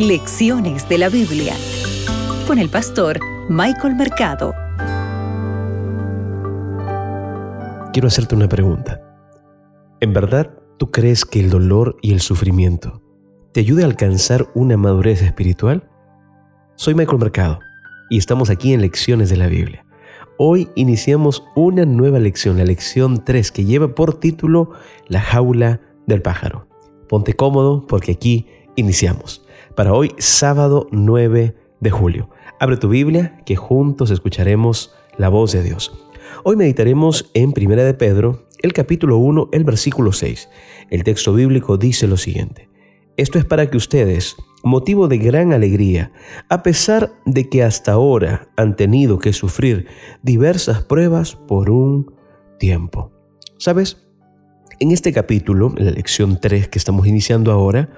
Lecciones de la Biblia con el pastor Michael Mercado. Quiero hacerte una pregunta. ¿En verdad tú crees que el dolor y el sufrimiento te ayude a alcanzar una madurez espiritual? Soy Michael Mercado y estamos aquí en Lecciones de la Biblia. Hoy iniciamos una nueva lección, la lección 3, que lleva por título La jaula del pájaro. Ponte cómodo porque aquí iniciamos. Para hoy, sábado 9 de julio. Abre tu Biblia que juntos escucharemos la voz de Dios. Hoy meditaremos en Primera de Pedro, el capítulo 1, el versículo 6. El texto bíblico dice lo siguiente. Esto es para que ustedes, motivo de gran alegría, a pesar de que hasta ahora han tenido que sufrir diversas pruebas por un tiempo. ¿Sabes? En este capítulo, en la lección 3 que estamos iniciando ahora,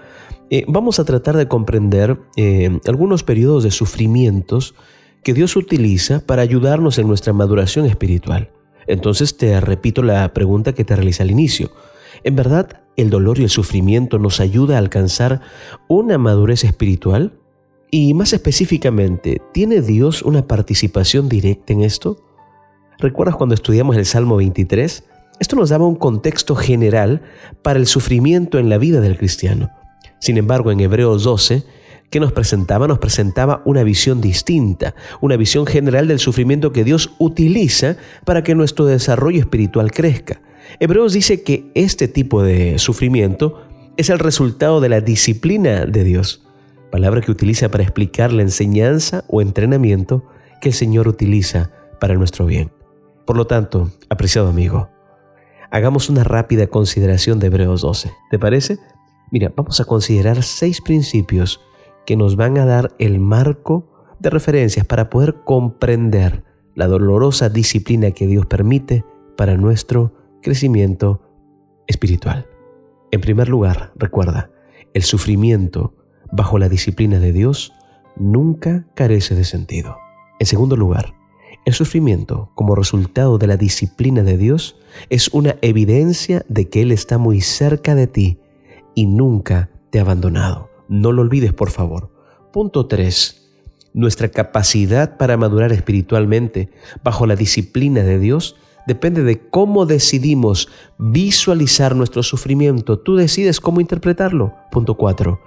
eh, vamos a tratar de comprender eh, algunos periodos de sufrimientos que Dios utiliza para ayudarnos en nuestra maduración espiritual. Entonces te repito la pregunta que te realicé al inicio. ¿En verdad el dolor y el sufrimiento nos ayuda a alcanzar una madurez espiritual? Y más específicamente, ¿tiene Dios una participación directa en esto? ¿Recuerdas cuando estudiamos el Salmo 23? Esto nos daba un contexto general para el sufrimiento en la vida del cristiano. Sin embargo, en Hebreos 12, ¿qué nos presentaba? Nos presentaba una visión distinta, una visión general del sufrimiento que Dios utiliza para que nuestro desarrollo espiritual crezca. Hebreos dice que este tipo de sufrimiento es el resultado de la disciplina de Dios, palabra que utiliza para explicar la enseñanza o entrenamiento que el Señor utiliza para nuestro bien. Por lo tanto, apreciado amigo, hagamos una rápida consideración de Hebreos 12. ¿Te parece? Mira, vamos a considerar seis principios que nos van a dar el marco de referencias para poder comprender la dolorosa disciplina que Dios permite para nuestro crecimiento espiritual. En primer lugar, recuerda, el sufrimiento bajo la disciplina de Dios nunca carece de sentido. En segundo lugar, el sufrimiento como resultado de la disciplina de Dios es una evidencia de que Él está muy cerca de ti y nunca te ha abandonado. No lo olvides, por favor. Punto 3. Nuestra capacidad para madurar espiritualmente bajo la disciplina de Dios depende de cómo decidimos visualizar nuestro sufrimiento. Tú decides cómo interpretarlo. Punto 4.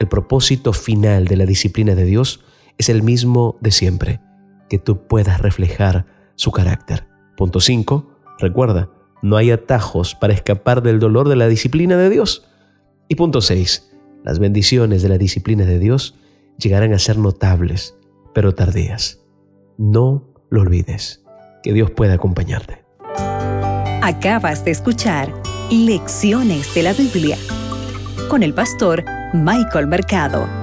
El propósito final de la disciplina de Dios es el mismo de siempre, que tú puedas reflejar su carácter. Punto 5. Recuerda, no hay atajos para escapar del dolor de la disciplina de Dios. Y punto 6. Las bendiciones de la disciplina de Dios llegarán a ser notables, pero tardías. No lo olvides. Que Dios pueda acompañarte. Acabas de escuchar Lecciones de la Biblia con el pastor Michael Mercado.